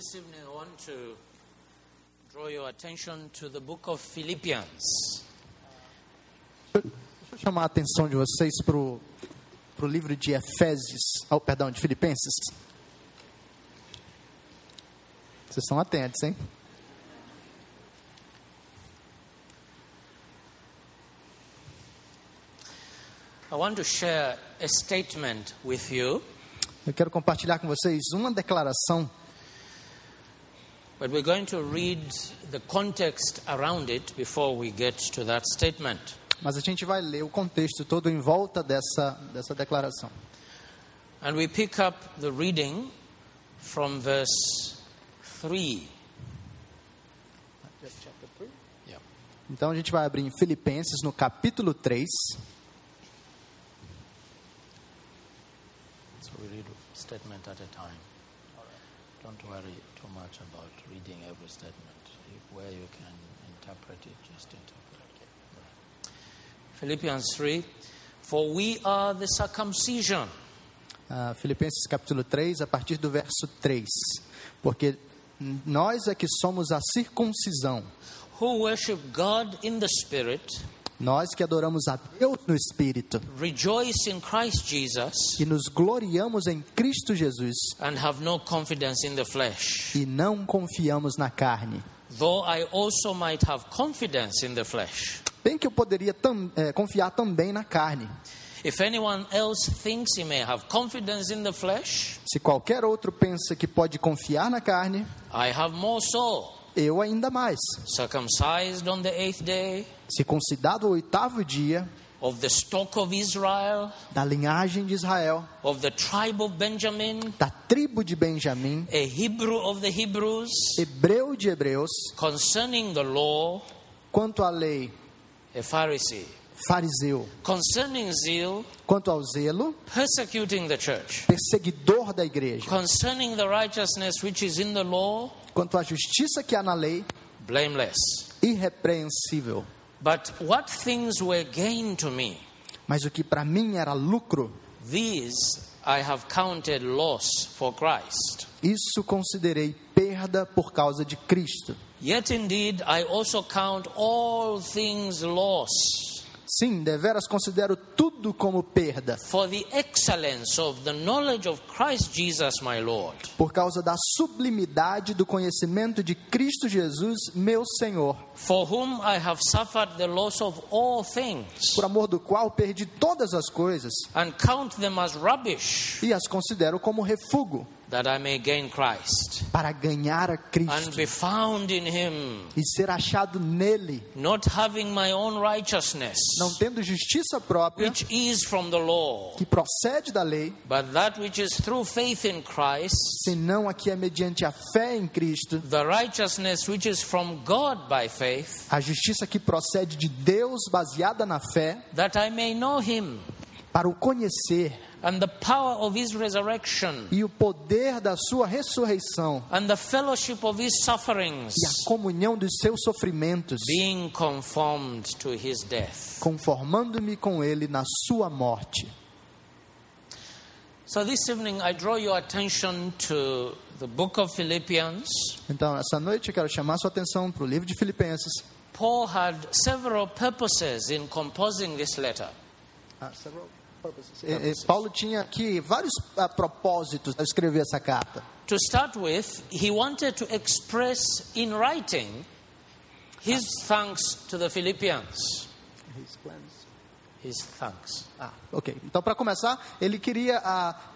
This evening, I want to draw your attention to the book of Philippians. Deixa eu chamar a atenção de vocês para o livro de Efésios, oh, perdão, de Filipenses. Vocês estão atentos, hein? I want to share a statement with you, Eu quero compartilhar com vocês uma declaração, but we're going to read the context around it before we get to that statement. mas a gente vai ler o contexto todo em volta dessa, dessa declaração. And we pick up the reading from verse 3. Yeah. Então a gente vai abrir em Filipenses, no capítulo 3. So we read a statement at a time. Don't worry too much about reading every statement. If- Where you can interpret it, just interpret it. Philippians 3 For we are the circumcision, Ah, Filipenses capítulo 3, a partir do verso 3. Porque nós é que somos a circuncisão, who worship God in the Spirit, nós que adoramos a Deus no Espírito rejoice in Christ Jesus, e nos gloriamos em Cristo Jesus and have no confidence in the flesh. e não confiamos na carne. Though I also might have confidence in the flesh. Bem que eu poderia tam, eh, confiar também na carne. If anyone else thinks he may have confidence in the flesh, Se qualquer outro pensa que pode confiar na carne, I have more so. Eu ainda mais. Circumcised on the eighth day, Circuncidado o oitavo dia, of the stock of Israel, da linhagem de Israel, of the tribe of Benjamin, da tribo de Benjamim, a Hebrew of the Hebrews, hebreu de hebreus, concerning the law, quanto à lei, a Pharisee, fariseu, concerning zeal, quanto ao zelo, persecuting the church, perseguidor da igreja, concerning the righteousness which is in the law, quanto à justiça que há na lei, blameless. irrepreensível. But what things were gain to me, Mas o que para mim era lucro, these I have counted loss for Christ. isso considerei perda por causa de Cristo. Yet indeed I also count all things loss Sim, deveras considero tudo como perda, for the excellence of the knowledge of Christ Jesus my Lord, por causa da sublimidade do conhecimento de Cristo Jesus, meu Senhor, for whom I have suffered the loss of all things, por amor do qual perdi todas as coisas. And count them as rubbish, e as considero como refúgio, that I may gain Christ, para ganhar a and Cristo be found in him, e ser achado nele, not having my own righteousness, não tendo justiça própria, which is from the law, que procede da lei, but that which is through faith in Christ, senão a que é mediante a fé em Cristo, the righteousness which is from God by faith, a justiça que procede de Deus baseada na fé, that I may know him para o conhecer and the power of his resurrection e o poder da sua ressurreição and the fellowship of his sufferings, e a comunhão dos seus sofrimentos, being conformed to his death. conformando-me com ele na sua morte. So this evening I draw your attention to the book of Philippians. Então, essa noite eu quero chamar sua atenção para o livro de Filipenses. Paul had several purposes in composing this letter. E- e Paulo tinha aqui vários ah, propósitos ao escrever essa carta. To start with, he wanted to express in writing his thanks to the Philippians. His thanks. Ah, ok. Então, para começar, ele queria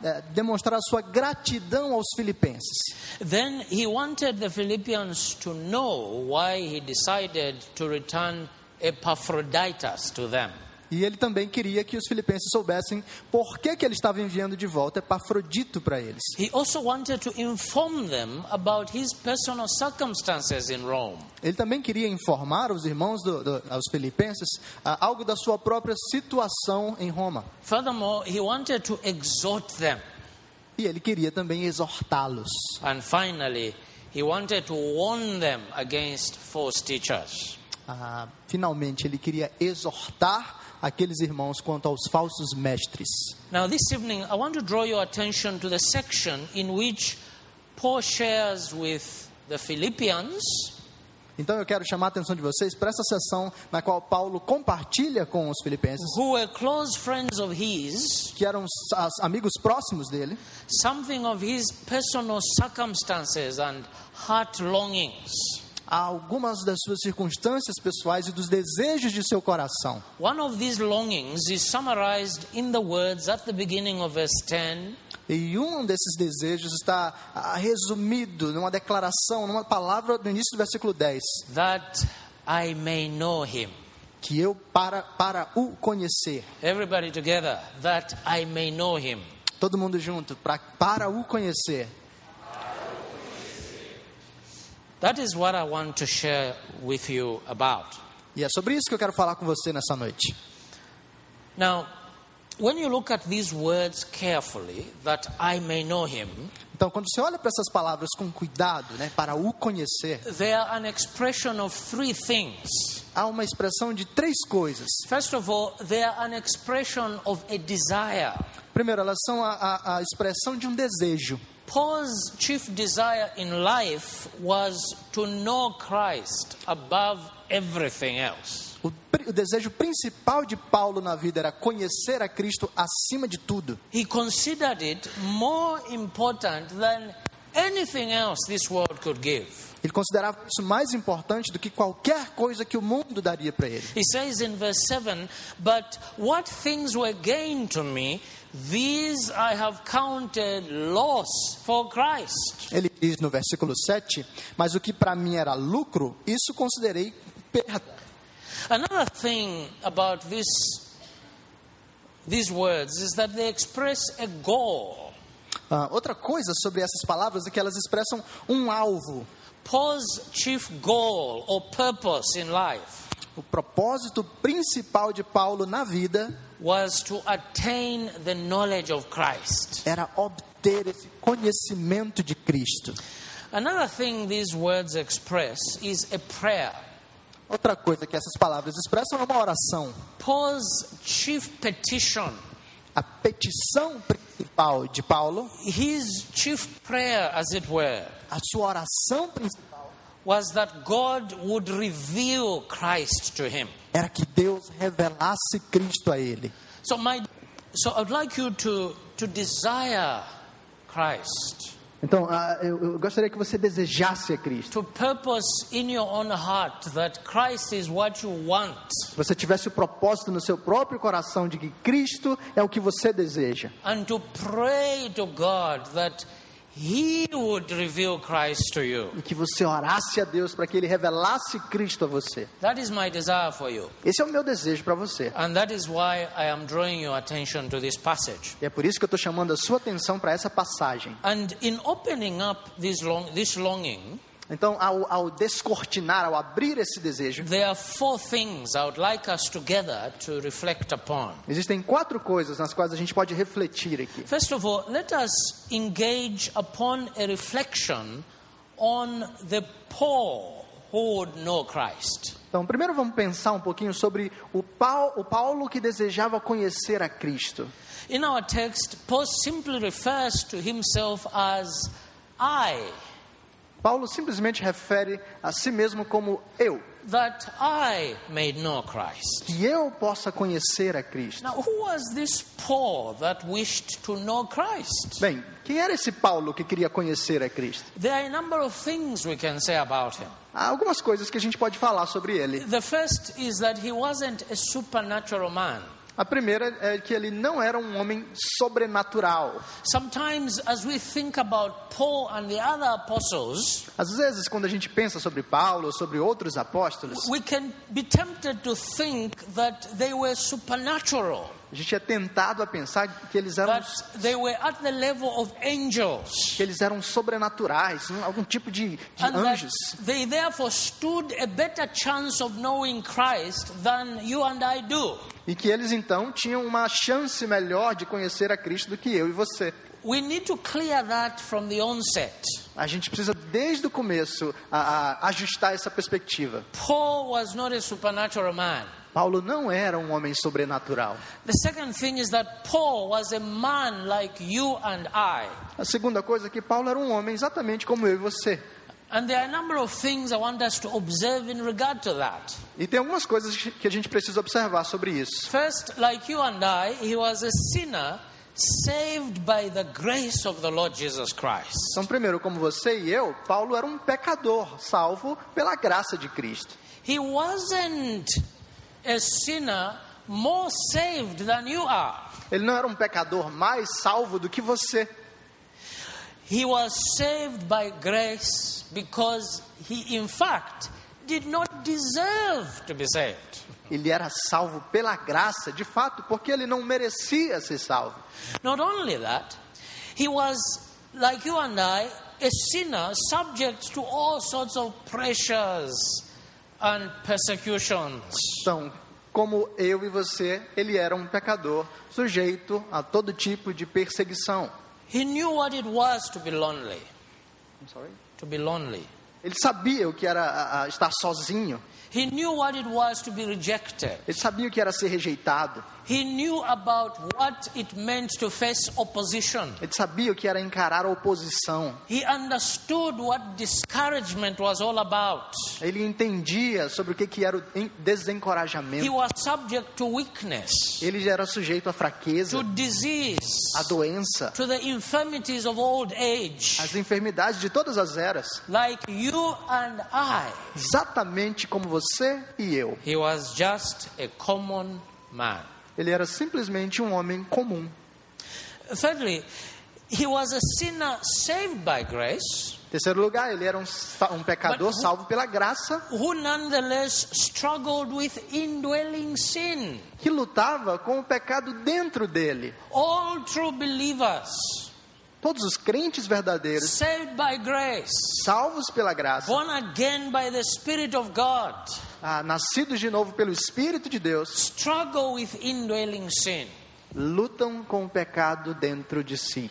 eh, demonstrar a sua gratidão aos filipenses. Then he wanted the Philippians to know why he decided to return Epaphroditus to them. E ele também queria que os filipenses soubessem por que, que ele estava enviando de volta Epafrodito para eles. He also wanted to inform them about his personal circumstances in Rome. Ele também queria informar os irmãos, do, do, aos filipenses, ah, algo da sua própria situação em Roma. Furthermore, he wanted to exhort them. E ele queria também exortá-los. And finally, he wanted to warn them against false teachers. Ah, finalmente, ele queria exortar aqueles irmãos quanto aos falsos mestres. Now, this evening, I want to draw your attention to the section in which Paul shares with the Philippians Então eu quero chamar a atenção de vocês para essa sessão na qual Paulo compartilha com os filipenses, who were close friends of his, que eram amigos próximos dele, something of his personal circumstances and heart longings. Algumas das suas circunstâncias pessoais e dos desejos de seu coração. One of these longings is summarized in the words at the beginning of verse 10 E um desses desejos está ah, resumido numa declaração, numa palavra no início do versículo 10, that I may know him. que eu para para o conhecer. Everybody together, that I may know him. Todo mundo junto, pra, para o conhecer. That is what I want to share with you about. E é sobre isso que eu quero falar com você nessa noite. Now, when you look at these words carefully, that I may know him, Então, quando você olha para essas palavras com cuidado, né, para o conhecer, they are an expression of three things. há uma expressão de três coisas. First of all, they are an expression of a desire. Primeiro, elas são a, a, a expressão de um desejo. Paul's chief desire in life was to know Christ above everything else. O, o desejo principal de Paulo na vida era conhecer a Cristo acima de tudo. He considered it more important than anything else this world could give. Ele considerava isso mais importante do que qualquer coisa que o mundo daria para ele. He says in verse 7 But what things were gained to me, these I have counted loss for Christ. Ele diz no versículo 7: Mas o que para mim era lucro, isso considerei perda. Another thing about this, these words is that they express a goal. Ah, outra coisa sobre essas palavras é que elas expressam um alvo. Paul's chief goal or purpose in life O propósito principal de Paulo na vida was to attain the knowledge of Christ. era obter esse conhecimento de Cristo. Another thing these words express is a prayer. Outra coisa que essas palavras expressam é uma oração. Paul's chief petition, A petição principal de Paulo, his chief prayer, as it were, a sua oração principal, era que Deus revelasse Cristo a ele. So, my, so I'd like you to, to desire Christ, Então, ah, eu, gostaria que você desejasse a Cristo. to purpose in your own heart that Christ is what you want, Que você tivesse o propósito no seu próprio coração de que Cristo é o que você deseja. and to pray to God that He would reveal Christ to you. E que você orasse a Deus para que Ele revelasse Cristo a você. That is my desire for you. Esse é o meu desejo para você. And that is why I am drawing your attention to this passage. E é por isso que eu estou chamando a sua atenção para essa passagem. And in opening up this, long, this longing, Então, ao, ao descortinar, ao abrir esse desejo, there are four things I would like us together to reflect upon. existem quatro coisas nas quais a gente pode refletir aqui. First of all, let us engage upon a reflection on the Paul who would know Christ. Então, primeiro vamos pensar um pouquinho sobre o, Pau, o Paulo que desejava conhecer a Cristo. In our text, Paul simply refers to himself as I, Paulo simplesmente refere a si mesmo como eu, that I may know Christ. que eu possa conhecer a Cristo. Now, who was this Paul that wished to know Christ? Bem, quem era esse Paulo que queria conhecer a Cristo? There are a number of things we can say about him. Há algumas coisas que a gente pode falar sobre ele. The first is that he wasn't a supernatural man. A primeira é que ele não era um homem sobrenatural. Sometimes, as we think about Paul and the other apostles, Às vezes, quando a gente pensa sobre Paulo ou sobre outros apóstolos, we can be tempted to think that they were supernatural, a gente é tentado a pensar que eles eram, that they were at the level of angels, que eles eram sobrenaturais, um- algum tipo de, de anjos. they therefore stood a better chance of knowing Christ than you and I do. E que eles então tinham uma chance melhor de conhecer a Cristo do que eu e você. We need to clear that from the onset. A gente precisa, desde o começo, a, a ajustar essa perspectiva. Paul was not a supernatural man. Paulo não era um homem sobrenatural. A like segunda coisa é que Paulo era um homem exatamente como eu e você. And there are a number of things I want us to observe in regard to that. E tem algumas coisas que a gente precisa observar sobre isso. First, like you and I, he was a sinner saved by the grace of the Lord Jesus Christ. Então, primeiro, como você e eu, Paulo era um pecador, salvo pela graça de Cristo. He wasn't a sinner more saved than you are. Ele não era um pecador mais salvo do que você. He was saved by grace because he, in fact, did not deserve to be saved. Ele era salvo pela graça, de fato, porque ele não merecia ser salvo. Not only that, he was, like you and I, a sinner subject to all sorts of pressures and persecutions. Então, como eu e você, ele era um pecador, sujeito a todo tipo de perseguição. He knew what it was to be lonely. To be lonely. Ele sabia o que era a- a estar sozinho. He knew what it was to be rejected. Ele sabia o que era ser rejeitado. Ele sabia o que era encarar a oposição. Ele entendia sobre o que, que era o desencorajamento. Ele era sujeito à fraqueza, à doença, às enfermidades de todas as eras. like you and I. Exatamente como você e eu. He was just a common man. Ele era simplesmente um homem comum. Thirdly, he was a sinner saved by grace terceiro lugar, ele era um, um pecador who- salvo pela graça who nonetheless struggled with indwelling sin. que lutava com o pecado dentro dele. All true believers, Todos os crentes verdadeiros, saved by grace, salvos pela graça, born again by the Spirit of God, ah, nascidos de novo pelo Espírito de Deus, struggle with indwelling sin. lutam com o pecado dentro de si.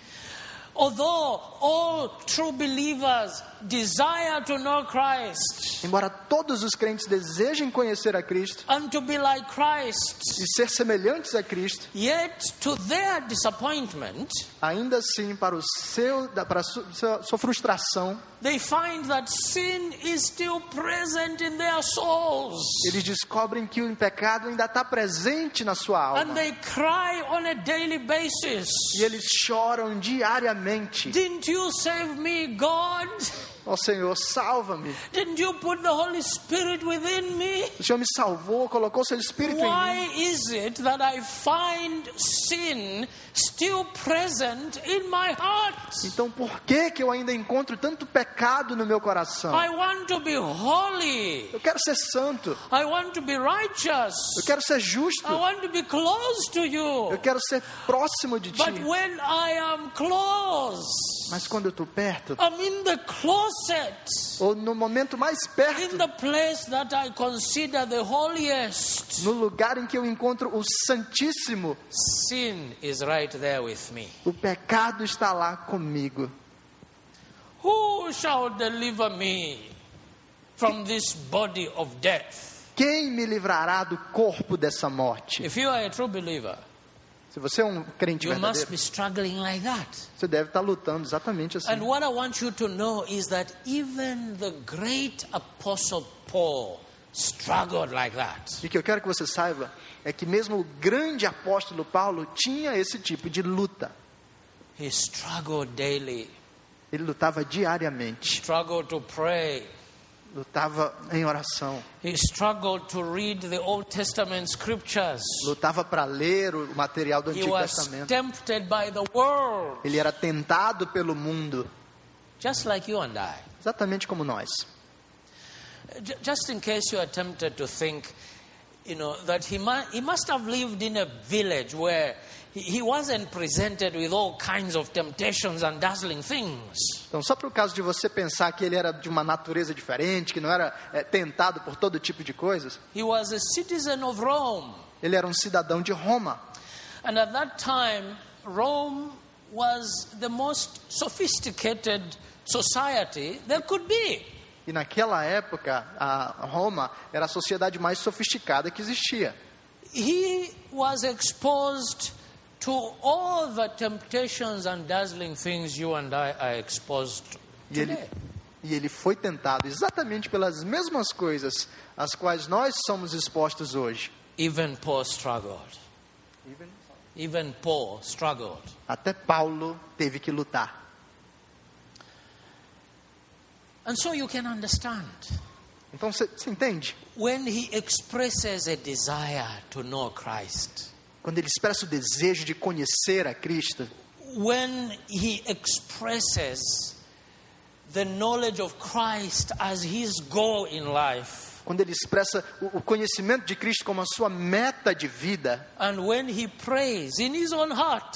Although all true believers desire to know Christ Embora todos os crentes desejem conhecer a Cristo and to be like Christ, e ser semelhantes a Cristo, yet to their disappointment, ainda assim, para, o seu, para a sua, sua- frustração, they find that sin is still present in their souls. eles descobrem que o pecado ainda está presente na sua And alma. they cry on a daily basis. E eles choram diariamente: Didn't you save me, God? Ó Senhor, salva-me. Didn't you put the Holy Spirit within me? O Senhor me salvou, colocou seu Espírito em mim. Why is it that I find sin still present in my heart? Então por que, que eu ainda encontro tanto pecado no meu coração? I want to be holy. Eu quero ser santo, I want to be righteous. eu quero ser justo, I want to be close to eu you. quero ser próximo de ti. But when I am close, Mas quando eu estou perto, I'm in the closet, ou no momento mais in perto, the place that I consider the holiest, no lugar em que eu encontro o Santíssimo, sin is right there with me. o pecado está lá comigo. Who shall deliver me from this body of death? Quem me livrará do corpo dessa morte? If you are a true believer, Se você é um crente you must verdadeiro, like that. você deve estar lutando exatamente assim. And what I want you to know is that even the great apostle Paul struggled like that. E o que eu quero que você saiba é que mesmo o grande apóstolo Paulo tinha esse tipo de luta. He struggled daily, Ele lutava diariamente, struggled to pray. Lutava em oração, He struggled to read the Old Testament scriptures. lutava para ler o material do Antigo Testamento. tempted by the world, Ele era tentado pelo mundo, just like you and I. exatamente como nós. Just in case you are tempted to think, you know, that he, mu- he must have lived in a village where he, he wasn't presented with all kinds of temptations and dazzling things. Então, só para o caso de você pensar que ele era de uma natureza diferente, que não era é, tentado por todo tipo de coisas, He was a citizen of Rome. ele era um cidadão de Roma. And at that time, Rome was the most sophisticated society there could be. E naquela época, a Roma era a sociedade mais sofisticada que existia. He was exposed to all the temptations and dazzling things you and I are exposed to E ele, today. e ele foi tentado exatamente pelas mesmas coisas às quais nós somos expostos hoje. Even Paul struggled. Even Paul struggled. Até Paulo teve que lutar. And so you can understand Então você entende? when he expresses a desire to know Christ, Quando ele expressa o desejo de conhecer a Cristo, when he expresses the knowledge of Christ as his goal in life, quando ele expressa o conhecimento de Cristo como a sua meta de vida, and when he prays in his own heart,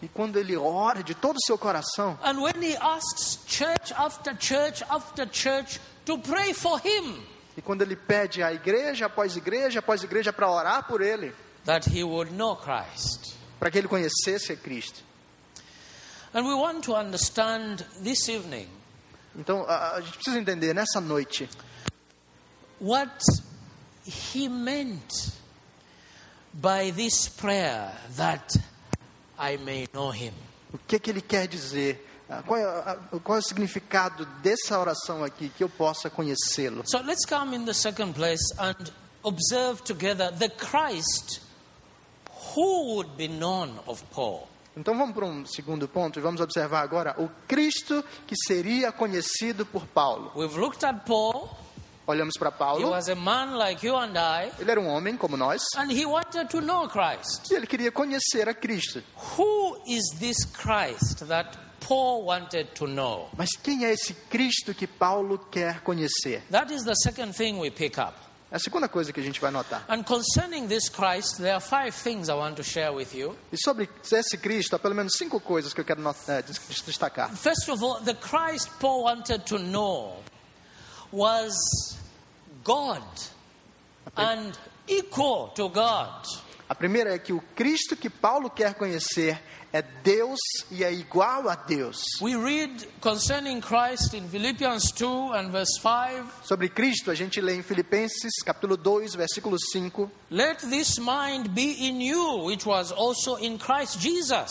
e quando ele ora de todo o seu coração, and when he asks church after church after church to pray for him, e quando ele pede a igreja após igreja após igreja para orar por ele, that he would know Christ. para que ele conhecesse a Cristo. And we want to understand this evening Então a, a gente precisa entender nessa noite what he meant by this prayer that I may know him. o que, que ele quer dizer, qual é, qual é o significado dessa oração aqui, que eu possa conhecê-lo. So let's come in the second place and observe together the Christ who would be known of Paul. Então vamos para um segundo ponto e vamos observar agora o Cristo que seria conhecido por Paulo. We've looked at Paul. Olhamos para He Paulo, was a man like you and I, ele era um homem como nós, and he wanted to know Christ. e ele queria conhecer a Cristo. Who is this Christ that Paul wanted to know? Mas quem é esse Cristo que Paulo quer conhecer? That is the second thing we pick up. É a segunda coisa que a gente vai notar. And concerning this Christ, there are five things I want to share with you. E sobre esse Cristo, há pelo menos cinco coisas que eu quero eh, des- destacar. First of all, the Christ Paul wanted to know was God and equal to God. A primeira é que o Cristo que Paulo quer conhecer é Deus e é igual a Deus. We read concerning Christ in Philippians 2 and verse 5 Sobre Cristo, a gente lê em Filipenses, capítulo 2, versículo 5. Let this mind be in you, which was also in Christ Jesus,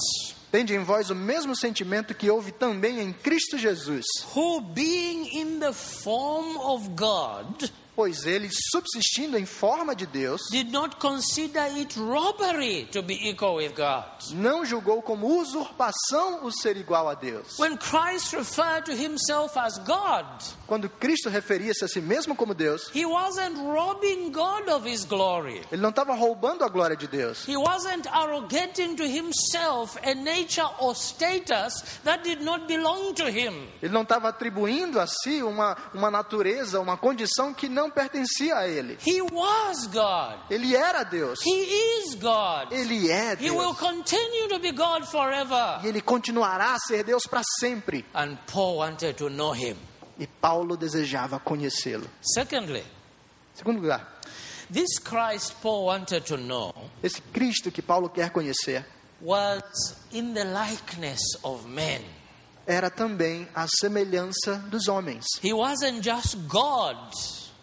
Tende em vós o mesmo sentimento que houve também em Cristo Jesus, who being in the form of God, pois ele, subsistindo em forma de Deus, did not consider it robbery to be equal with God. não julgou como usurpação o ser igual a Deus. When Christ referred to himself as God, Quando Cristo referia-se a si mesmo como Deus, he wasn't robbing God of his glory. ele não estava roubando a glória de Deus. He wasn't arrogating to himself a nature or status that did not belong to him. Ele não estava atribuindo a si uma, uma natureza, uma condição que não pertencia a ele. He was God. Ele era Deus. He is God. Ele é He will Deus. continue to be God forever. E ele continuará a ser Deus para sempre. And Paul wanted to know him. E Paulo desejava conhecê-lo. Secondly, Segundo lugar, this Christ Paul wanted to know esse Cristo que Paulo quer conhecer was in the likeness of men. era também a semelhança dos homens. He wasn't just God,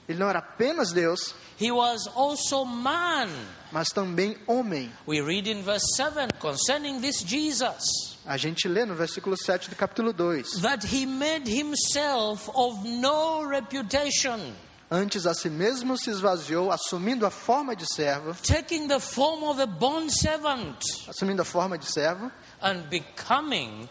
Ele não era apenas Deus, he was also man. mas também homem. We read in verse 7 concerning this Jesus A gente lê no versículo 7 do capítulo 2. that he made himself of no reputation, Antes a si mesmo se esvaziou, assumindo a forma de servo, taking the form of a bond servant assumindo a forma de servo, and becoming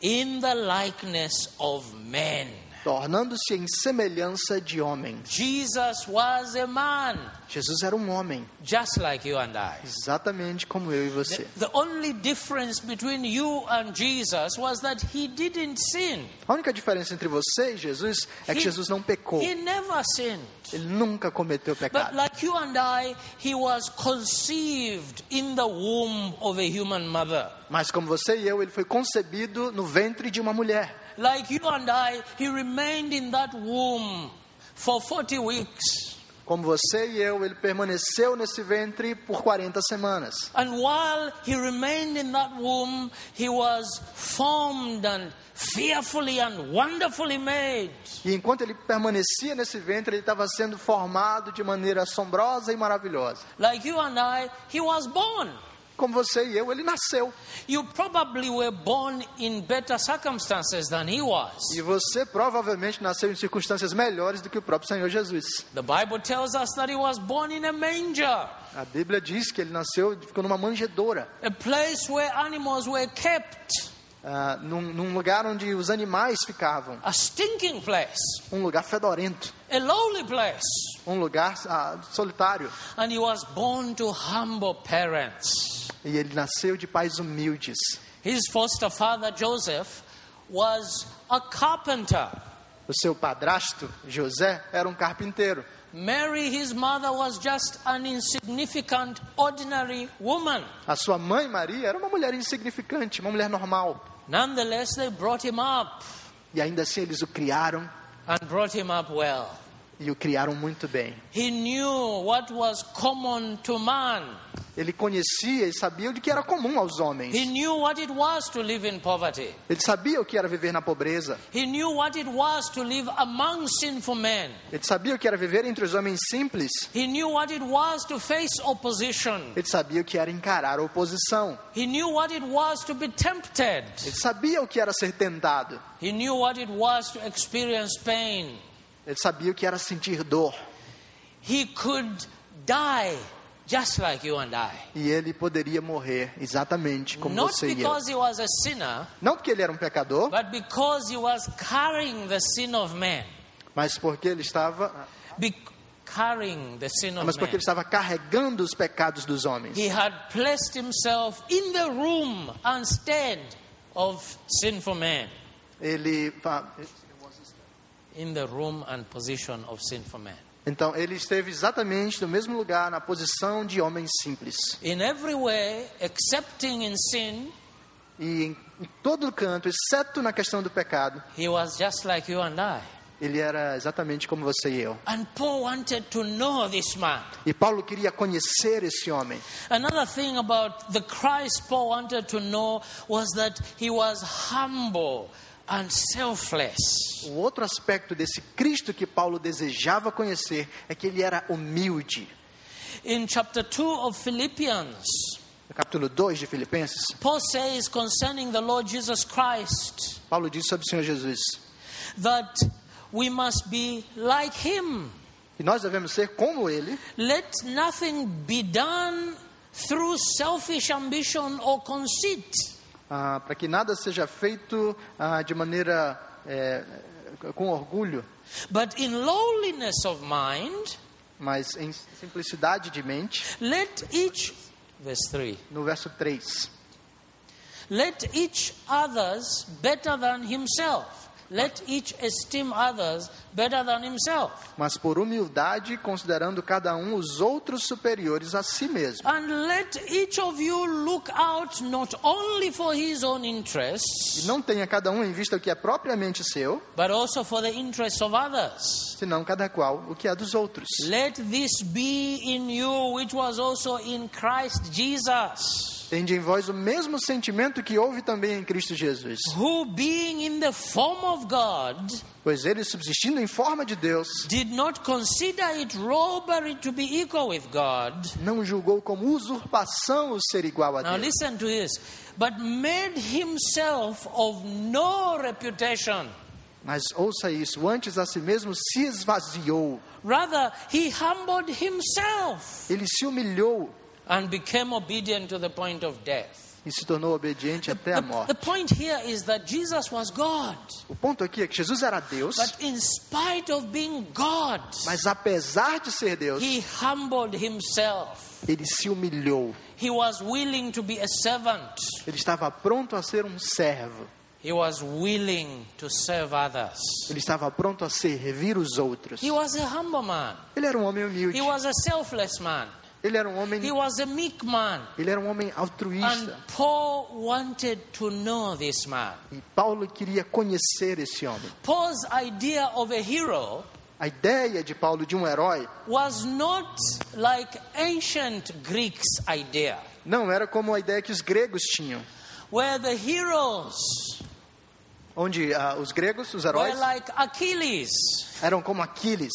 in the likeness of men. Tornando-se em semelhança de homens. Jesus was a man, Jesus era um homem, just like you and I. exatamente como eu e você. The only difference between you and Jesus was that he didn't sin. A única diferença entre você e Jesus é que He- Jesus não pecou. He never sinned. Ele nunca cometeu But pecado. like you and I, he was conceived in the womb of a human mother. Mas como você e eu, ele foi concebido no ventre de uma mulher. Like you and I, he remained in that womb for 40 weeks. Como você e eu, ele permaneceu nesse ventre por 40 semanas. And while he remained in that womb, he was formed and fearfully and wonderfully made. E enquanto ele permanecia nesse ventre, ele estava sendo formado de maneira assombrosa e maravilhosa. Like you and I, he was born. Como você e eu, ele nasceu. You probably were born in better circumstances than he was. E você provavelmente nasceu em circunstâncias melhores do que o próprio Senhor Jesus. The Bible tells us that he was born in a manger, A Bíblia diz que ele nasceu, ficou numa manjedoura, a place where animals were kept, ah, num, num lugar onde os animais ficavam, a stinking place, um lugar fedorento, a lowly place. um lugar ah, solitário. And he was born to humble parents. E ele nasceu de pais humildes. His foster father, Joseph, was a carpenter. O seu padrasto, José, era um carpinteiro. Mary, his mother, was just an insignificant, ordinary woman. A sua mãe, Maria, era uma mulher insignificante, uma mulher normal. Nonetheless, they brought him up E ainda assim eles o criaram and brought him up well. E o criaram muito bem. He knew what was common to man. Ele conhecia e sabia o que era comum aos homens. He knew what it was to live in poverty. Ele sabia o que era viver na pobreza. He knew what it was to live among sinful men. Ele sabia o que era viver entre os homens simples. He knew what it was to face opposition. Ele sabia o que era encarar a oposição. He knew what it was to be tempted. Ele sabia o que era ser tentado. He knew what it was to experience pain. Ele sabia o que era sentir dor. He could die just like you and I. E ele poderia morrer exatamente como Not você e eu. because he was a sinner, Não porque ele era um pecador, but because he was carrying the sin of man. mas porque ele estava, Be- carrying the sin of mas porque man. ele estava carregando os pecados dos homens. He had placed himself in the room of sinful man. Ele, In the room and position of sinful man. então ele esteve exatamente no mesmo lugar, na posição de homens simples. In every way, accepting in sin, E em, em todo canto, exceto na questão do pecado, he was just like you and I. ele era exatamente como você e eu. And Paul wanted to know this man. E Paulo queria conhecer esse homem. Another thing about the Christ Paul wanted to know was that he was humble and selfless. O outro aspecto desse Cristo que Paulo desejava conhecer é que ele era humilde. In chapter 2 of Philippians, No capítulo 2 de Filipenses, Paul says concerning the Lord Jesus Christ Paulo diz sobre o Senhor Jesus that we must be like him. que nós devemos ser como ele, Let nothing be done through selfish ambition or conceit, ah, para que nada seja feito ah, de maneira é, com orgulho, but in lowliness of mind, mas em simplicidade de mente. let each, verse 3, No verso 3, let each others better than himself. Let each esteem others better than himself. mas por humildade, considerando cada um os outros superiores a si mesmo. And let each of you look out not only for his own interests, E não tenha cada um em vista o que é propriamente seu, but also for the interests of others. senão cada qual o que é dos outros. Let this be in you, which was also in Christ Jesus, Tende em vós o mesmo sentimento que houve também em Cristo Jesus. who, being in the form of God, Pois ele, subsistindo em forma de Deus, did not consider it robbery to be equal with God. não julgou como usurpação o ser igual a Now, Deus. listen to this. But made himself of no reputation. Mas ouça isso, antes a si mesmo se esvaziou. Rather, he humbled himself Ele se humilhou and became obedient to the point of death. e se tornou obediente até a The, the morte. point here is that Jesus was God. O ponto aqui é que Jesus era Deus, But in spite of being God, mas apesar de ser Deus, he humbled himself. ele se humilhou. He was willing to be a servant. Ele estava pronto a ser um servo. He was willing to serve others. Ele estava pronto a servir os outros. He was a humble man. Ele era um homem humilde. He was a selfless man. Ele era um homem, He was a meek man. ele era um homem And altruísta. Paul wanted to know this man. E Paulo queria conhecer esse homem. Paul's idea of a hero A ideia de Paulo de um herói was not like ancient Greeks' idea, não era como a ideia que os gregos tinham, where the heroes onde ah, os gregos, os were heróis, like Achilles, eram como Aquiles,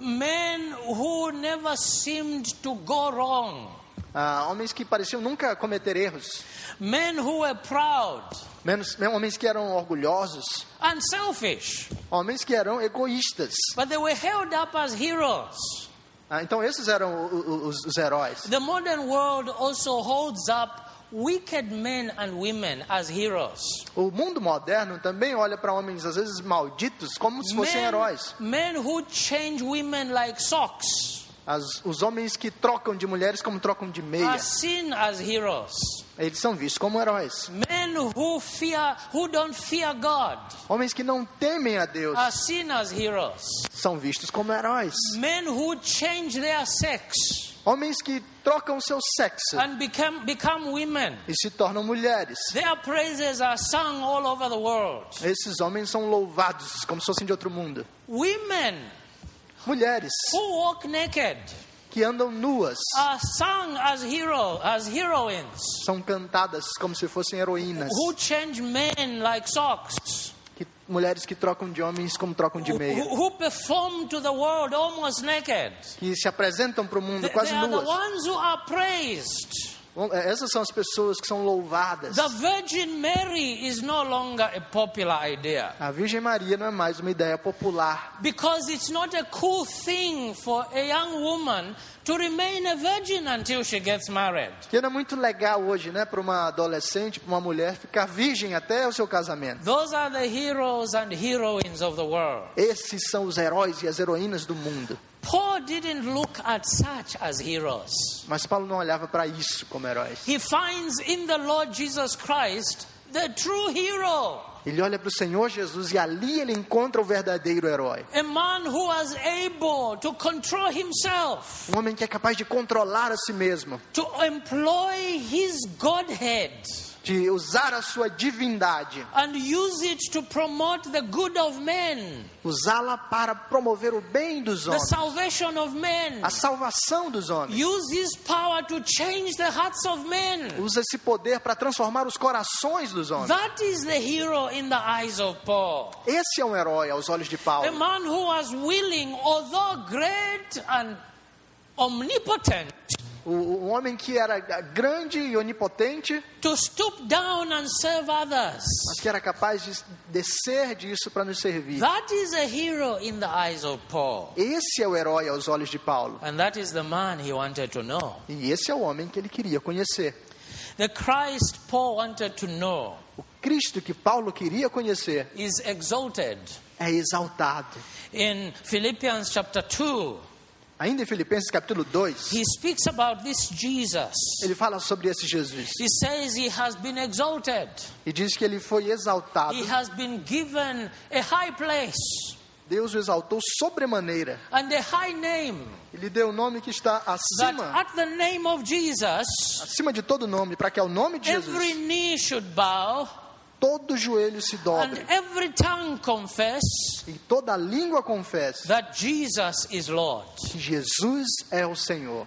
men who never seemed to go wrong, ah, homens que pareciam nunca cometer erros, men who were proud menos, homens que eram orgulhosos, and selfish, homens que eram egoístas. but they were held up as heroes. Ah, então esses eram o- o- os, os heróis. The modern world also holds up wicked men and women as heroes. O mundo moderno também olha para homens às vezes malditos como se fossem heróis. men who change women like socks As- os homens que trocam de mulheres como trocam de meia, are seen as heroes. eles são vistos como heróis. Men who fear, who don't fear God, Homens que não temem a Deus are seen as heroes. são vistos como heróis. Men who change their sex Homens que trocam seu sexo and become become women. e se tornam mulheres. Their praises are sung all over the world. Esses homens são louvados como se fossem de outro mundo. Women Mulheres who walk naked que andam nuas are sung as hero as heroines. são cantadas como se fossem heroínas. Who change men like socks. Mulheres que trocam de homens como trocam de Who, meia. who perform to the world almost naked. Que se apresentam para o mundo quase are the nuas. ones who are praised. É, Essas são as pessoas que são louvadas. The Virgin Mary is no longer a popular idea A Virgem Maria não é mais uma ideia popular. because it's not a cool thing for a young woman to remain a virgin until she gets married. Que é muito legal hoje, né, para uma adolescente, para uma mulher ficar virgem até o seu casamento. Those are the heroes and heroines of the world. Esses são os heróis e as heroínas do mundo. Paul didn't look at such as heroes. Mas Paulo não olhava para isso como heróis. He finds in the Lord Jesus Christ the true hero, Ele olha para o Senhor Jesus e ali ele encontra o verdadeiro herói. a man who was able to control himself, Um homem que é capaz de controlar a si mesmo, to employ his Godhead de usar a sua divindade, and use it to promote the good of men, usá-la para promover o bem dos the homens, salvation of men. a salvação dos homens. Use his power to change the hearts of men. Usa esse poder para transformar os corações dos homens. That is the hero in the eyes of Paul. Esse é um herói aos olhos de A Paulo. man who was willing, although great and omnipotent, O, o homem que era grande e onipotente, to stoop down and serve others. mas que era capaz de descer disso para nos servir. That is a hero in the eyes of Paul. Esse é o herói aos olhos de Paulo. And that is the man he wanted to know. E esse é o homem que ele queria conhecer. The Christ Paul wanted to know O Cristo que Paulo queria conhecer is exalted. é exaltado. In Philippians chapter 2, Ainda em Filipenses capítulo 2, he speaks about this Jesus. ele fala sobre esse Jesus. He says he has been exalted. E diz que ele foi exaltado. He has been given a high place Deus o exaltou sobremaneira. and a high name. Ele deu o nome que está That acima, at the name of Jesus, acima de todo nome, para que ao nome de every Jesus knee should bow todo joelho se dobre every tongue confess e toda língua confesse that Jesus is Lord. que Jesus é o Senhor.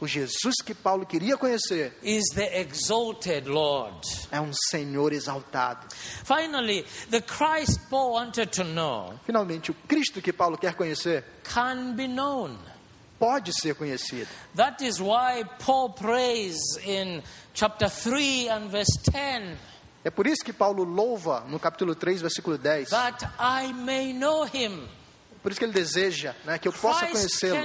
O Jesus que Paulo queria conhecer is the exalted Lord. é um Senhor exaltado. Finally, the Christ Paul wanted to know Finalmente, o Cristo que Paulo quer conhecer can be known. Pode ser conhecido. That is why Paul prays in chapter 3 and verse 10 É por isso que Paulo louva no capítulo 3, versículo 10. that I may know him. Por isso que ele deseja né, que eu possa conhecê-lo.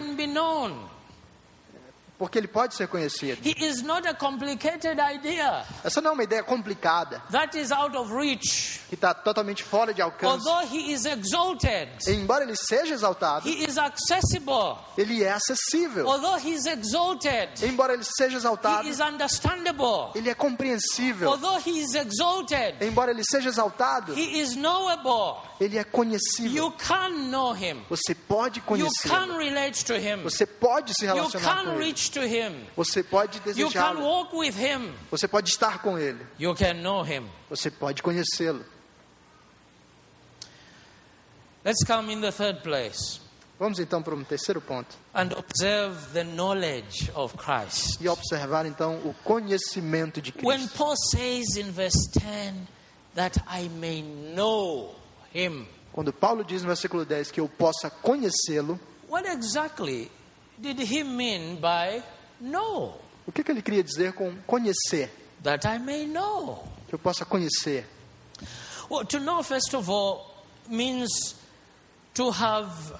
Porque ele pode ser conhecido. He is not a complicated idea Essa não é uma ideia complicada, that is out of reach. que está totalmente fora de alcance. Although he is exalted, Embora ele seja exaltado, he is accessible. ele é acessível. Although he is exalted, Embora ele seja he exaltado, is understandable. ele é compreensível. Although he is exalted, Embora ele seja exaltado, he is knowable. ele é conhecível. You can know him. Você pode You can conhecê-lo. relate to him. Você pode se You relacionar can com ele. To him. Você pode You can desejá-lo. walk with him. Você pode estar com ele. You can know him. Você pode conhecê-lo. Let's come in the third place. Vamos então para um terceiro ponto. and observe the knowledge of Christ. E observar então o conhecimento de When Cristo. Paul says in verse 10 that I may know him, Quando Paulo diz no versículo 10 que eu possa conhecê-lo, what exactly did he mean by know? o que, que ele queria dizer com conhecer? That I may know. Que eu possa conhecer. Well, to know, first of all, means to have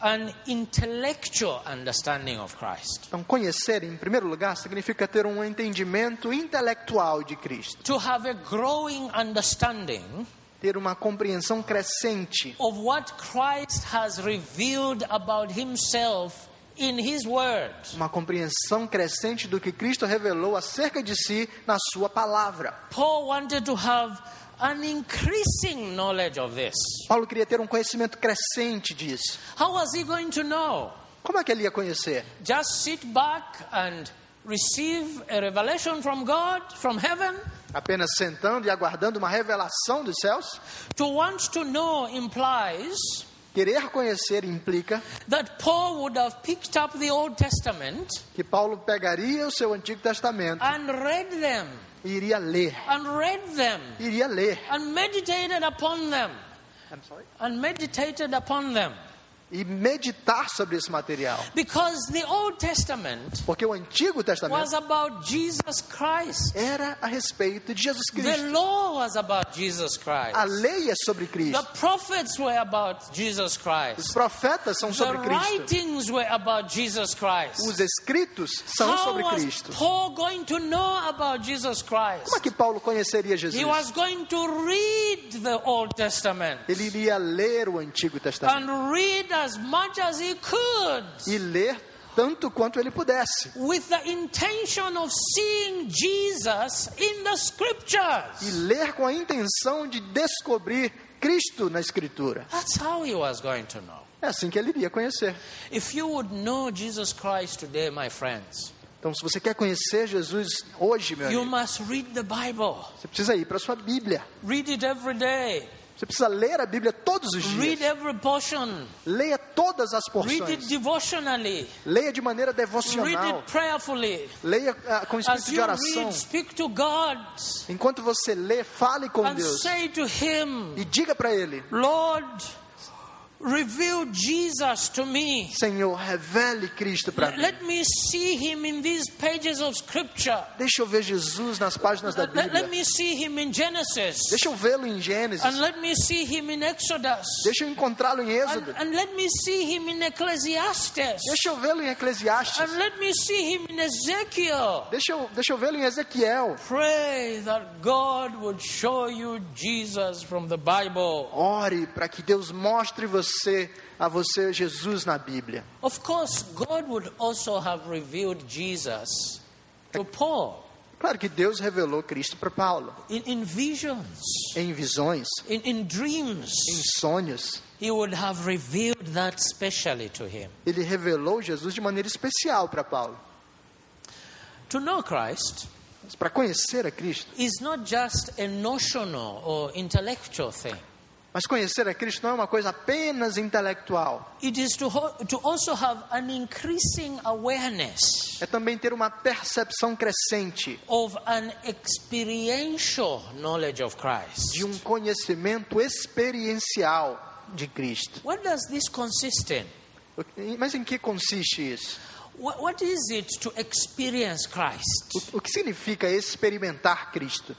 an intellectual understanding of Christ, Então, conhecer, em primeiro lugar, significa ter um entendimento intelectual de Cristo, to have a growing understanding ter uma compreensão crescente of what Christ has revealed about himself in his word. uma compreensão crescente do que Cristo revelou acerca de si na sua palavra. Paul wanted to have an increasing knowledge of this. Paulo queria ter um conhecimento crescente disso. How was he going to know? Como é que ele ia conhecer? Just sit back and receive a revelation from God, from heaven? Apenas sentando e aguardando uma revelação dos céus? To want to know implies Querer conhecer implica that Paul would have picked up the Old Testament que Paulo pegaria o seu Antigo Testamento and read them, e iria ler. and read them, Iria ler. and meditated upon them, I'm sorry? and meditated upon them. E meditar sobre esse material. Because the Old Testament Porque o Antigo was Testamento about Jesus Christ. era a respeito de Jesus The Cristo. law was about Jesus Christ. A lei é sobre The Cristo. prophets were about Jesus Os Christ. profetas são The sobre Cristo. writings were about Jesus Christ. Os escritos são sobre Cristo. Paul going to know about Jesus Christ? Como é que Paulo conheceria Jesus? He was going to read the Old Testament Ele iria ler o Antigo Testamento as much as he could e ler tanto quanto ele pudesse. with the intention of seeing Jesus in the E scriptures. ler com a intenção de descobrir Cristo na Escritura. That's how he was going to know. É assim que ele iria conhecer. If you would know Jesus Christ today, my friends, Então, se você quer conhecer Jesus hoje, meu you amigo, must read the Bible. você precisa ir para a sua Bíblia. Você precisa ler a Bíblia todos os dias. Leia todas as Read it porções. devotionally. Leia de maneira Read devocional. it prayerfully. Leia ah, com espírito de oração. Enquanto você lê, fale com Deus. say to Him, E diga para Ele: Lord, reveal Jesus to me. Senhor, revele Cristo para Let, mim. let me see Him in these pages of Scripture. Deixa eu ver Jesus nas páginas da Let, let- Bíblia. me see Him in Genesis. Deixa eu vê-lo em Gênesis. And let me see Him in Exodus. Deixa eu encontrá-lo em And, Êxodo. and let me see Him in Ecclesiastes. Deixa eu vê-lo em Eclesiastes. And let me see Him in Ezekiel. Deixa eu, deixa eu vê-lo em Ezequiel. Pray that God would show you Jesus from the Bible. Ore para que Deus mostre você a você Jesus na Bíblia. Of course, God would also have revealed Jesus to Paul Claro que Deus revelou Cristo para Paulo in, in visions, em visões, in, in dreams. em sonhos. He would have revealed that specially to him. Ele revelou Jesus de maneira especial para Paulo. To know Christ para conhecer a Cristo, is not just a notional or intellectual thing. Mas conhecer a Cristo não é uma coisa apenas intelectual. It is to, ho- to also have an increasing awareness É também ter uma percepção crescente of an experiential knowledge of Christ. de um conhecimento experiencial de Cristo. Mas em que consiste isso? What is it to experience Christ? O, o que significa experimentar Cristo?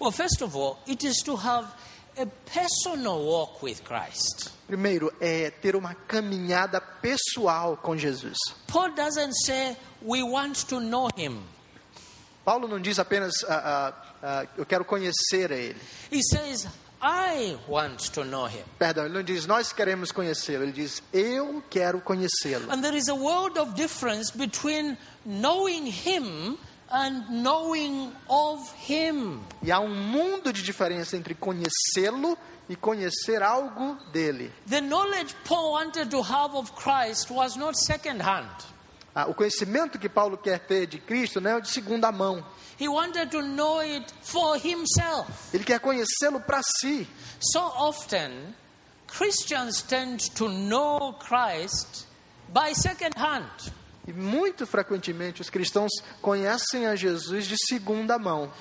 Well, first of all, it is to have a personal walk with Christ. Primeiro, é ter uma caminhada pessoal com Jesus. Paul doesn't say we want to know him. Paulo não diz apenas, ah, ah, ah, eu quero conhecer a Ele. He says, I want to know him. Perdão, ele não diz, nós queremos conhecê-lo. Ele diz, eu quero conhecê-lo. And there is a world of difference between knowing him and knowing of him. E há um mundo de diferença entre conhecê-lo e conhecer algo dele. The knowledge Paul wanted to have of Christ was not second hand. Ah, o conhecimento que Paulo quer ter de Cristo não é de segunda mão. He wanted to know it for himself. Ele quer conhecê-lo para si. So often, Christians tend to know Christ by second hand. E muito frequentemente os cristãos conhecem a Jesus de segunda mão.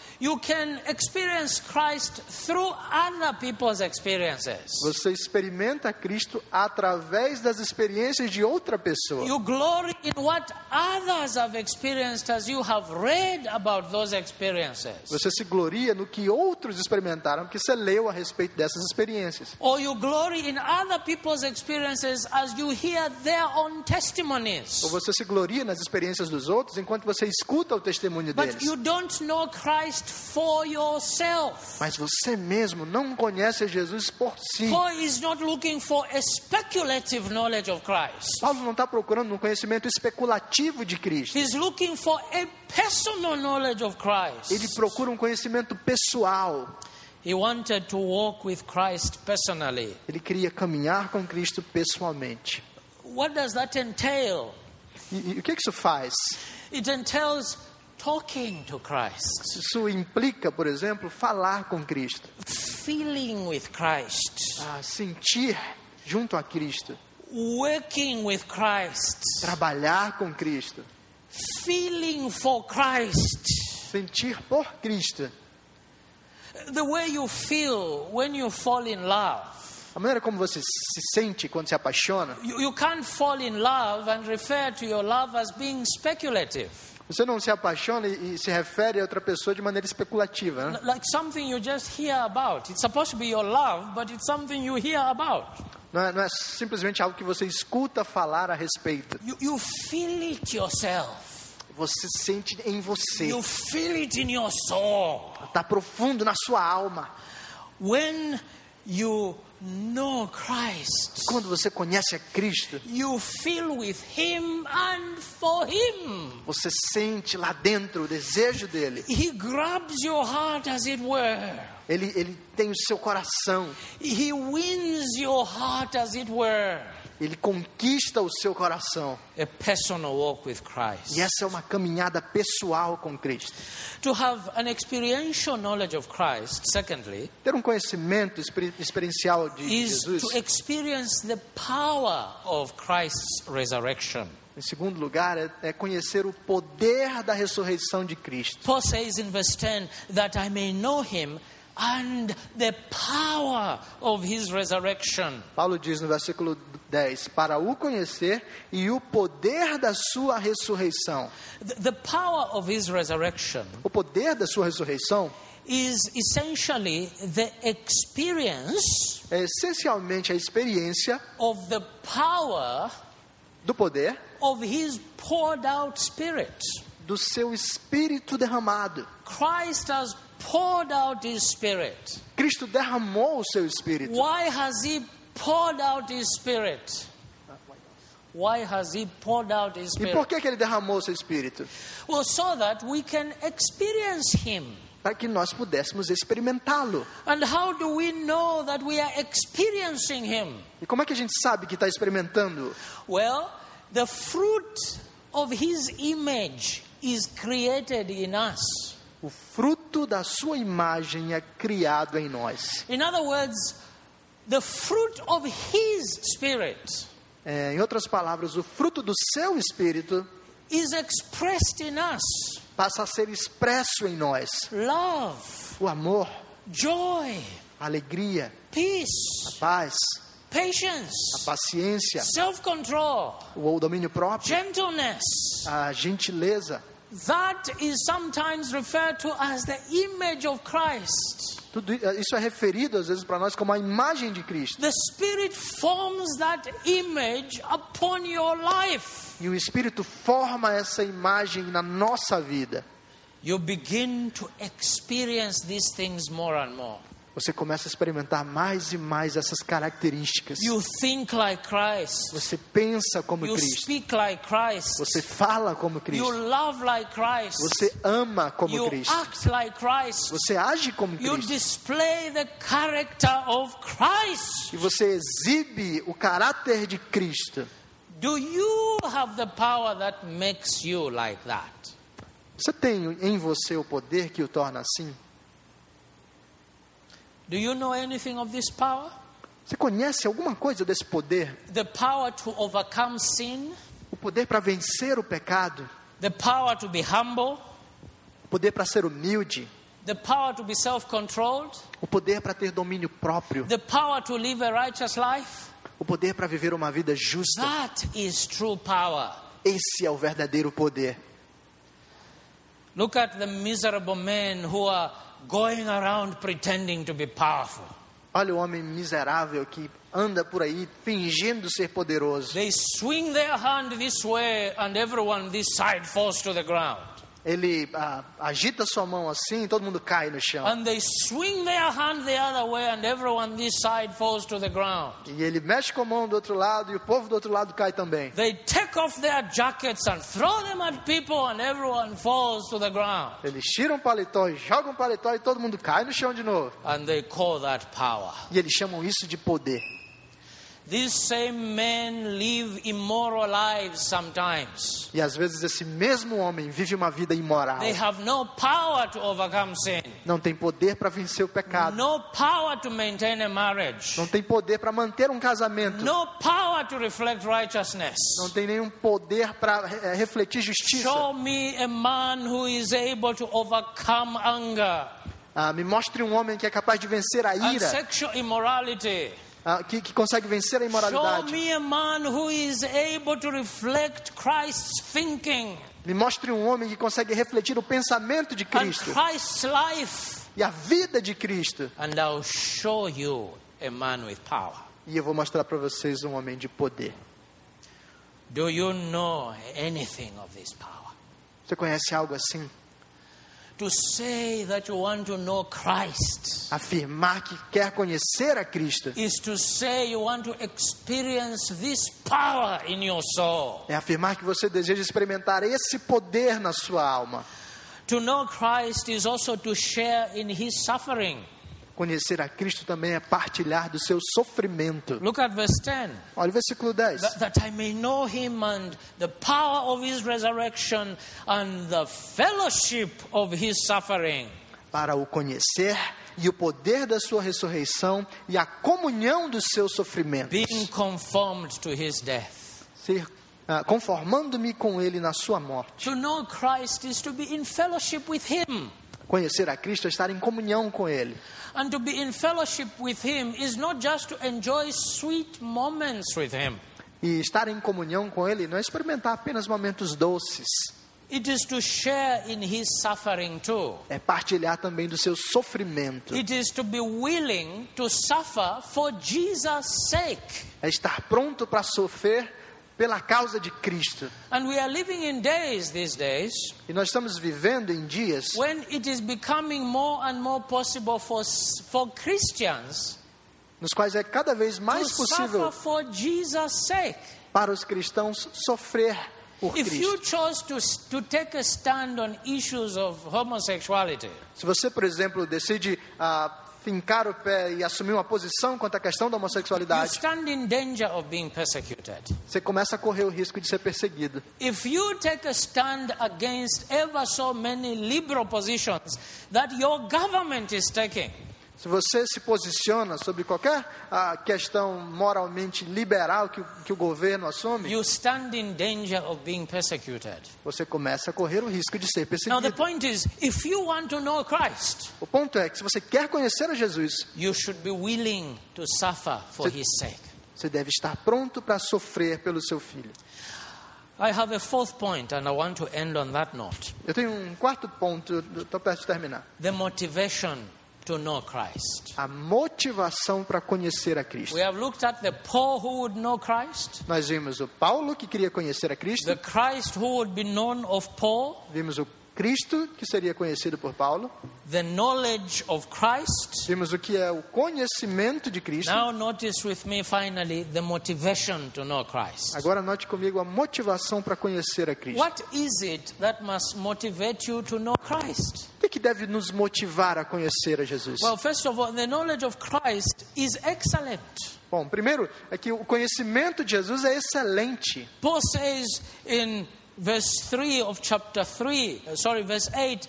Você experimenta Cristo através das experiências de outra pessoa. You glory in what others have experienced as you have read about those experiences. Você se gloria no que outros experimentaram, porque você leu a respeito dessas experiências. Or you glory in other people's experiences as you hear their own testimonies. Ou você se gloria nas experiências dos outros enquanto você escuta o testemunho But deles. you don't know Christ for yourself. Mas você mesmo não conhece Jesus por si. Paul is not looking for a speculative knowledge of Christ. Paulo não está procurando um conhecimento especulativo de Cristo. He's looking for a personal knowledge of Christ. Ele procura um conhecimento pessoal. He wanted to walk with Christ personally. Ele queria caminhar com Cristo pessoalmente. What does that entail? E, e o que que isso faz? It entails talking to Christ, Isso implica, por exemplo, falar com Cristo, feeling with Christ, ah, sentir junto a Cristo, working with Christ, trabalhar com Cristo, feeling for Christ. sentir por Cristo. The way you feel when you fall in love. A maneira como você se sente quando se apaixona, You, you can't fall in love and refer to your love as being speculative. você não se apaixona e, se refere a outra pessoa de maneira especulativa, né? Like something you just hear about. It's supposed to be your love, but it's something you hear about. Não é, não é simplesmente algo que você escuta falar a respeito. You, you feel it yourself. Você sente em você. You feel it in your soul. Está profundo na sua alma. When you know Christ, Quando você conhece a Cristo, you feel with Him and for Him. você sente lá dentro o desejo dele. He grabs your heart, as it were. Ele, ele tem o seu coração. He wins your heart, as it were. Ele conquista o seu coração. A personal walk with Christ. E essa é uma caminhada pessoal com Cristo. To have an experiential knowledge of Christ, secondly, Ter um conhecimento exper- experiencial de is Jesus. to experience the power of Christ's resurrection. Em segundo lugar, é, é conhecer o poder da ressurreição de Cristo. Paul says in verse 10 that I may know him and the power of his resurrection. Paulo diz no versículo 10: Para o conhecer e o poder da sua ressurreição. The, the power of his resurrection O poder da sua ressurreição is essentially the experience é essencialmente a experiência of the power do poder of his poured out spirit. do seu espírito derramado. Christ has poured out his spirit. Cristo derramou o seu espírito. Why has he poured out his spirit? Why has he poured out his E por spirit? que, que ele derramou o seu espírito? Well, so that we can experience him. Para que nós pudéssemos experimentá-lo. And how do we know that we are experiencing him? E como é que a gente sabe que está experimentando? Well, the fruit of his image is created in us. O fruto da sua imagem é criado em nós. In other words, the fruit of his spirit É, em outras palavras, o fruto do seu espírito is expressed in us. passa a ser expresso em nós. Love, O amor, joy, a alegria, a peace, paz, a patience, paciência, self-control, o domínio próprio, gentleness. a gentileza. That is sometimes referred to as the image of Christ. Tudo i- isso é referido às vezes para nós como a imagem de Cristo. The Spirit forms that image upon your life. E o Espírito forma essa imagem na nossa vida. You begin to experience these things more and more. Você começa a experimentar mais e mais essas características. You think like Christ. Você pensa como You Cristo. speak like Christ. Você fala como You Cristo. love like Christ. Você ama como You Cristo. act like Christ. Você age como You Cristo. display the character of Christ. E você exibe o caráter de Cristo. Do you have the power that makes you like that? Você tem em você o poder que o torna assim? Do you know anything of this power? Você conhece alguma coisa desse poder? The power to overcome sin, O poder para vencer o pecado, the power to be humble, o poder para ser humilde, the power to be self controlled, o poder para ter domínio próprio, the power to live a righteous life. o poder para viver uma vida justa. That is true power. Esse é o verdadeiro poder. Look at the miserable men who are going around pretending to be powerful. Olha o homem miserável que anda por aí fingindo ser poderoso. They swing their hand this way, and everyone this side falls to the ground. Ele ah, agita sua mão assim e todo mundo cai no chão. And they swing their hand the other way, and everyone this side falls to the ground. E ele mexe com a mão do outro lado e o povo do outro lado cai também. They take off their jackets and throw them at people, and everyone falls to the ground. Eles tiram o paletó e jogam o paletó e todo mundo cai no chão de novo. And they call that power. E eles chamam isso de poder. These same men live immoral lives sometimes. E às vezes esse mesmo homem vive uma vida imoral. They have no power to overcome sin, Não tem poder para vencer o pecado. no power to maintain a marriage, Não tem poder para manter um casamento. no power to reflect righteousness. Não tem nenhum poder para eh, refletir justiça. Show me a man who is able to overcome anger Ah, me mostre um homem que é capaz de vencer a and ira, sexual immorality. Ah, que, que consegue vencer a imoralidade. me mostre um homem que consegue refletir o pensamento de Cristo e a vida de Cristo. E eu vou mostrar para vocês um homem de poder. Do you know anything of this power? Você conhece algo assim? To say that you want to know Christ Afirmar que quer conhecer a Cristo is to say you want to experience this power in your soul. é afirmar que você deseja experimentar esse poder na sua alma. To know Christ is also to share in his suffering. Conhecer a Cristo também é partilhar do seu sofrimento. Look at verse 10. Olha o versículo 10. That, that I may know him and the power of his resurrection and the fellowship of his suffering. Para o conhecer e o poder da sua ressurreição e a comunhão dos seus sofrimentos. being conformed to his death. Ser ah, conformando-me com ele na sua morte. To know Christ is to be in fellowship with him. Conhecer a Cristo é estar em comunhão com ele. And to be in fellowship with him is not just to enjoy sweet moments with him. E estar em comunhão com ele não é experimentar apenas momentos doces, It is to share in his suffering too. é partilhar também do seu sofrimento. It is to be willing to suffer for Jesus' sake. É estar pronto para sofrer pela causa de Cristo. And we are living in days these days E nós estamos vivendo em dias when it is becoming more and more possible for, for Christians nos quais é cada vez mais possível para os cristãos sofrer por If you Cristo. chose to, to take a stand on issues of homosexuality, Se você, por exemplo, decide ah, fincar o pé e assumir uma posição quanto à questão da homossexualidade, você começa a correr o risco de ser perseguido. If you take a stand against ever so many liberal positions that your government is taking, Se você se posiciona sobre qualquer ah, questão moralmente liberal que, o- que o governo assume, you stand in danger of being persecuted. você começa a correr o risco de ser Now, the perseguido. point is if you want to know Christ, O ponto é que se você quer conhecer a Jesus, you should be willing to suffer for Sim. his sake. você deve estar pronto para sofrer pelo seu filho. I have a fourth point, and I want to end on that note Eu tenho um quarto ponto, estou perto de terminar. the motivation to know Christ. A motivação para conhecer a Cristo. We have looked at the Paul who would know Christ, Nós vimos o Paulo que queria conhecer a Cristo, the Christ who would be known of Paul, vimos o Cristo que seria conhecido por Paulo, the knowledge of Christ. vimos o que é o conhecimento de Cristo. Now, notice with me finally the motivation to know Christ. Agora note comigo a motivação para conhecer a Cristo. What is it that must motivate you to know Christ? Que, deve nos motivar a conhecer a Jesus? Well, first of all, the knowledge of Christ is excellent. Bom, primeiro é que o conhecimento de Jesus é excelente. Paul says in verse 3 of chapter 3, uh, sorry, verse 8,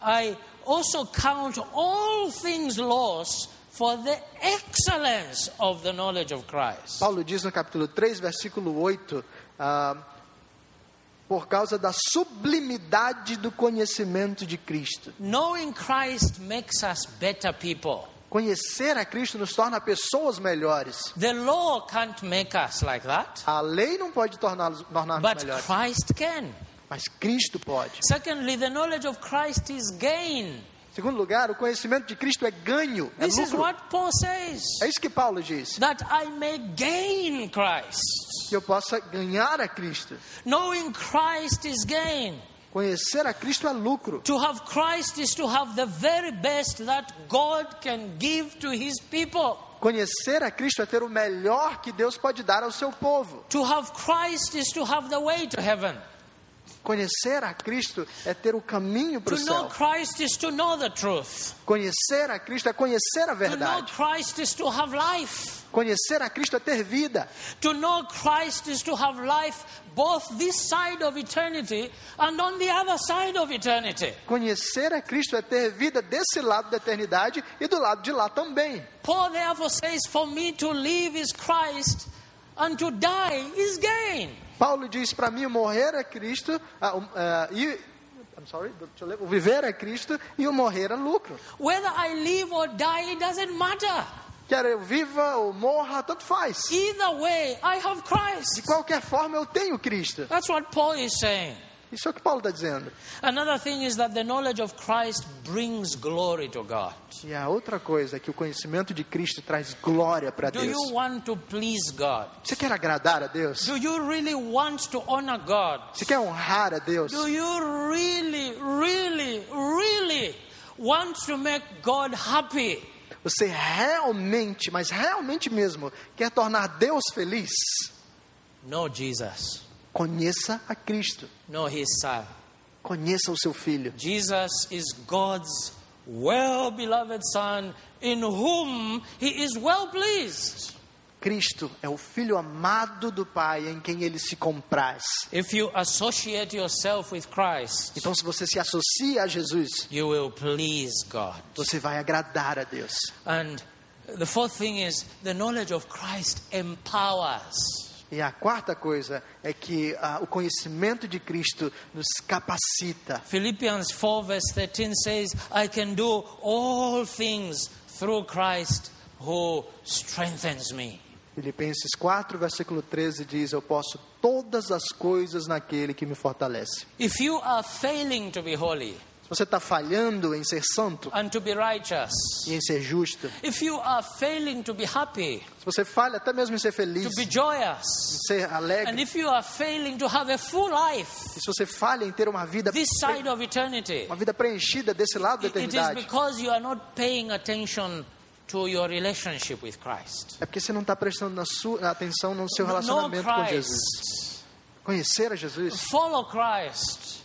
I also count all things loss for the excellence of the knowledge of Christ. Paulo diz no capítulo 3, versículo 8, ah, por causa da sublimidade do conhecimento de Cristo. Knowing Christ makes us better people. Conhecer a Cristo nos torna pessoas melhores. The law can't make us like that, A lei não pode torná-los tornar-nos but melhores, Christ can. mas Cristo pode. Secondly, the knowledge of Christ is gain. Segundo lugar, o conhecimento de Cristo é ganho, é This is lucro. what Paul says. É isso que Paulo diz. That I may gain Christ. Que eu possa ganhar a Cristo. Knowing Christ is gain. Conhecer a Cristo é lucro. To have Christ is to have the very best that God can give to his people. Conhecer a Cristo é ter o melhor que Deus pode dar ao seu povo. To have Christ is to have the way to heaven. Conhecer a Cristo é ter o caminho para To o know céu. Christ is to know the truth. Conhecer a Cristo é conhecer a To know verdade. Christ is to have life. Conhecer a Cristo é ter vida. To know Christ is to have life both this side of eternity and on the other side of eternity. Conhecer a Cristo é ter vida desse lado da eternidade e do lado de lá também. Paul therefore says, For me to live is Christ, and to die is gain. Paulo diz para mim: morrer é Cristo um, ah, e. I'm sorry, o viver é Cristo e o morrer é lucro. Whether I live or die, it doesn't matter. Quer eu viva ou morra, tanto faz. Either way, I have De Christ. qualquer forma, eu tenho Cristo. That's what Paul is saying. Isso é o que Paulo está dizendo. Another thing is that the knowledge of Christ brings glory to God. E a outra coisa é que o conhecimento de Cristo traz glória para Do Deus. you want to please God? Você quer agradar a Deus? Do you really want to honor God? Você quer honrar a Deus? Do you really, really, really want to make God happy? Você realmente, mas realmente mesmo, quer tornar Deus feliz? Know Jesus. Conheça a Cristo. Know His Son. Conheça o seu filho. Jesus is God's well beloved Son in whom He is well pleased. Cristo é o filho amado do Pai em quem ele se compraz. If you associate yourself with Christ, Então, se você se associa a Jesus, you will please God. você vai agradar a Deus. And the fourth thing is the knowledge of Christ empowers. E a quarta coisa é que ah, o conhecimento de Cristo nos capacita. Philippians 4, verse 13 says, I can do all things through Christ who strengthens me. Filipenses 4, versículo 13 diz: Eu posso todas as coisas naquele que me fortalece. If you are failing to be holy você está falhando em ser santo and to be righteous, e em ser justo, if you are failing to be happy, se você falha até mesmo em ser feliz, joyous, em ser and alegre, if you are failing to have a full life e se você falha em ter uma vida, eternity, uma vida preenchida desse lado da it it is eternidade, because you are not paying attention to your relationship with Christ. é porque você não está prestando na sua, atenção no seu relacionamento com Jesus. Conhecer a Jesus, Follow Christ.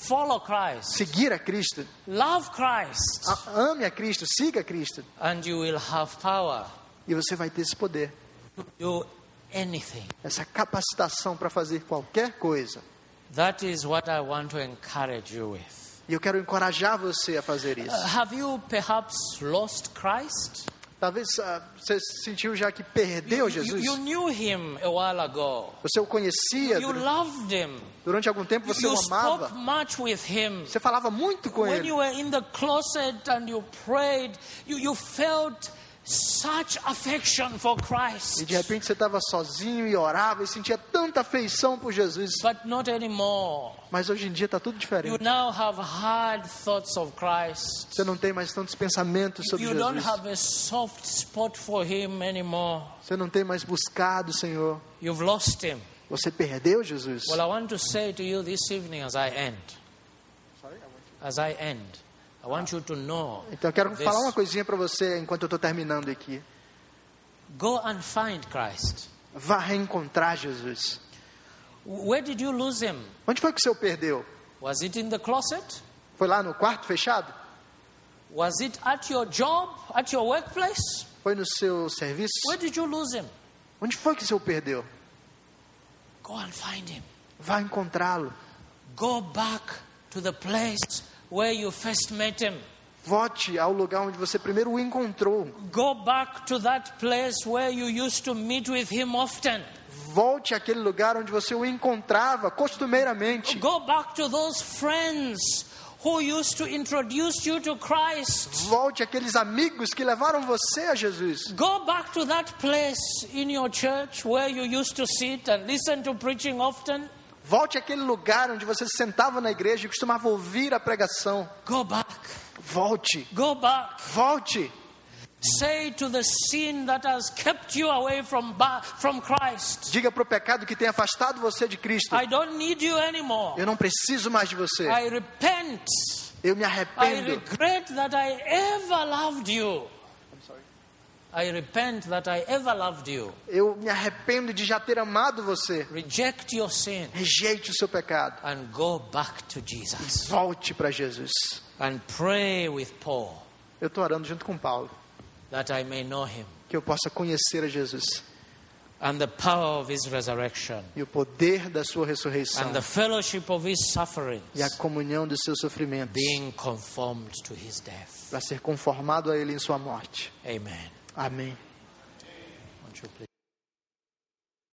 Follow Christ. seguir a Cristo, Love Christ. a- ame a Cristo, siga a Cristo, And you will have power e você vai ter esse poder, to do anything. essa capacitação para fazer qualquer coisa. That is what I want to encourage you with. E eu quero encorajar você a fazer isso. Uh, have you perhaps lost Christ? Talvez ah, você sentiu já que perdeu You, Jesus. you knew him a while ago. Você o conhecia You dur- loved him. durante algum tempo, você You o amava. spoke much with him. Você falava muito com When ele. You you you, you such affection for E Christ. de repente você estava sozinho e orava e sentia tanta afeição por Jesus. But not anymore. Mas hoje em dia está tudo You diferente. now have hard thoughts of Christ. Você não tem mais tantos pensamentos sobre You don't Jesus. have a soft spot for him anymore. Você não tem mais buscado o Senhor. You've lost him. Você perdeu Jesus. Well, I want to say to you this evening as I end, as I end, I want you to know Então eu quero this. falar uma coisinha para você enquanto eu estou terminando aqui. Go and find Christ. Vá reencontrar Jesus. Where did you lose him? Onde foi que o Senhor perdeu? Was it in the closet? Foi lá no quarto fechado? Was it at your job, at your workplace? Foi no seu serviço? Where did you lose him? Onde foi que o Senhor perdeu? Go and find him. Vá encontrá-lo. Go back to the place where you first met him. Volte ao lugar onde você primeiro o encontrou. Go back to that place where you used to meet with him often. Volte àquele lugar onde você o encontrava costumeiramente. Go back to those friends who used to introduce you to Christ. Volte àqueles amigos que levaram você a Jesus. Go back to that place in your church where you used to sit and listen to preaching often. Volte àquele lugar onde você sentava na igreja e costumava ouvir a pregação. Go back. Volte, Go back. volte. Say to the sin that has kept you away from, from Christ, Diga para o pecado que tem afastado você de Cristo: I don't need you anymore. Eu não preciso mais de você. I repent. Eu me I arrependo. regret that I ever loved you. I repent that I ever loved you. Eu me arrependo de já ter amado você. Reject your sin Rejeite o seu pecado. and go back to Jesus Volte para Jesus. and pray with Paul Eu estou orando junto com Paulo. that I may know him Que eu possa conhecer a Jesus. and the power of his resurrection E o poder da sua ressurreição. and the fellowship of his sufferings E a comunhão dos seus sofrimentos. being conformed to his death. Para ser conformado a Ele em sua morte. Amen. Amém.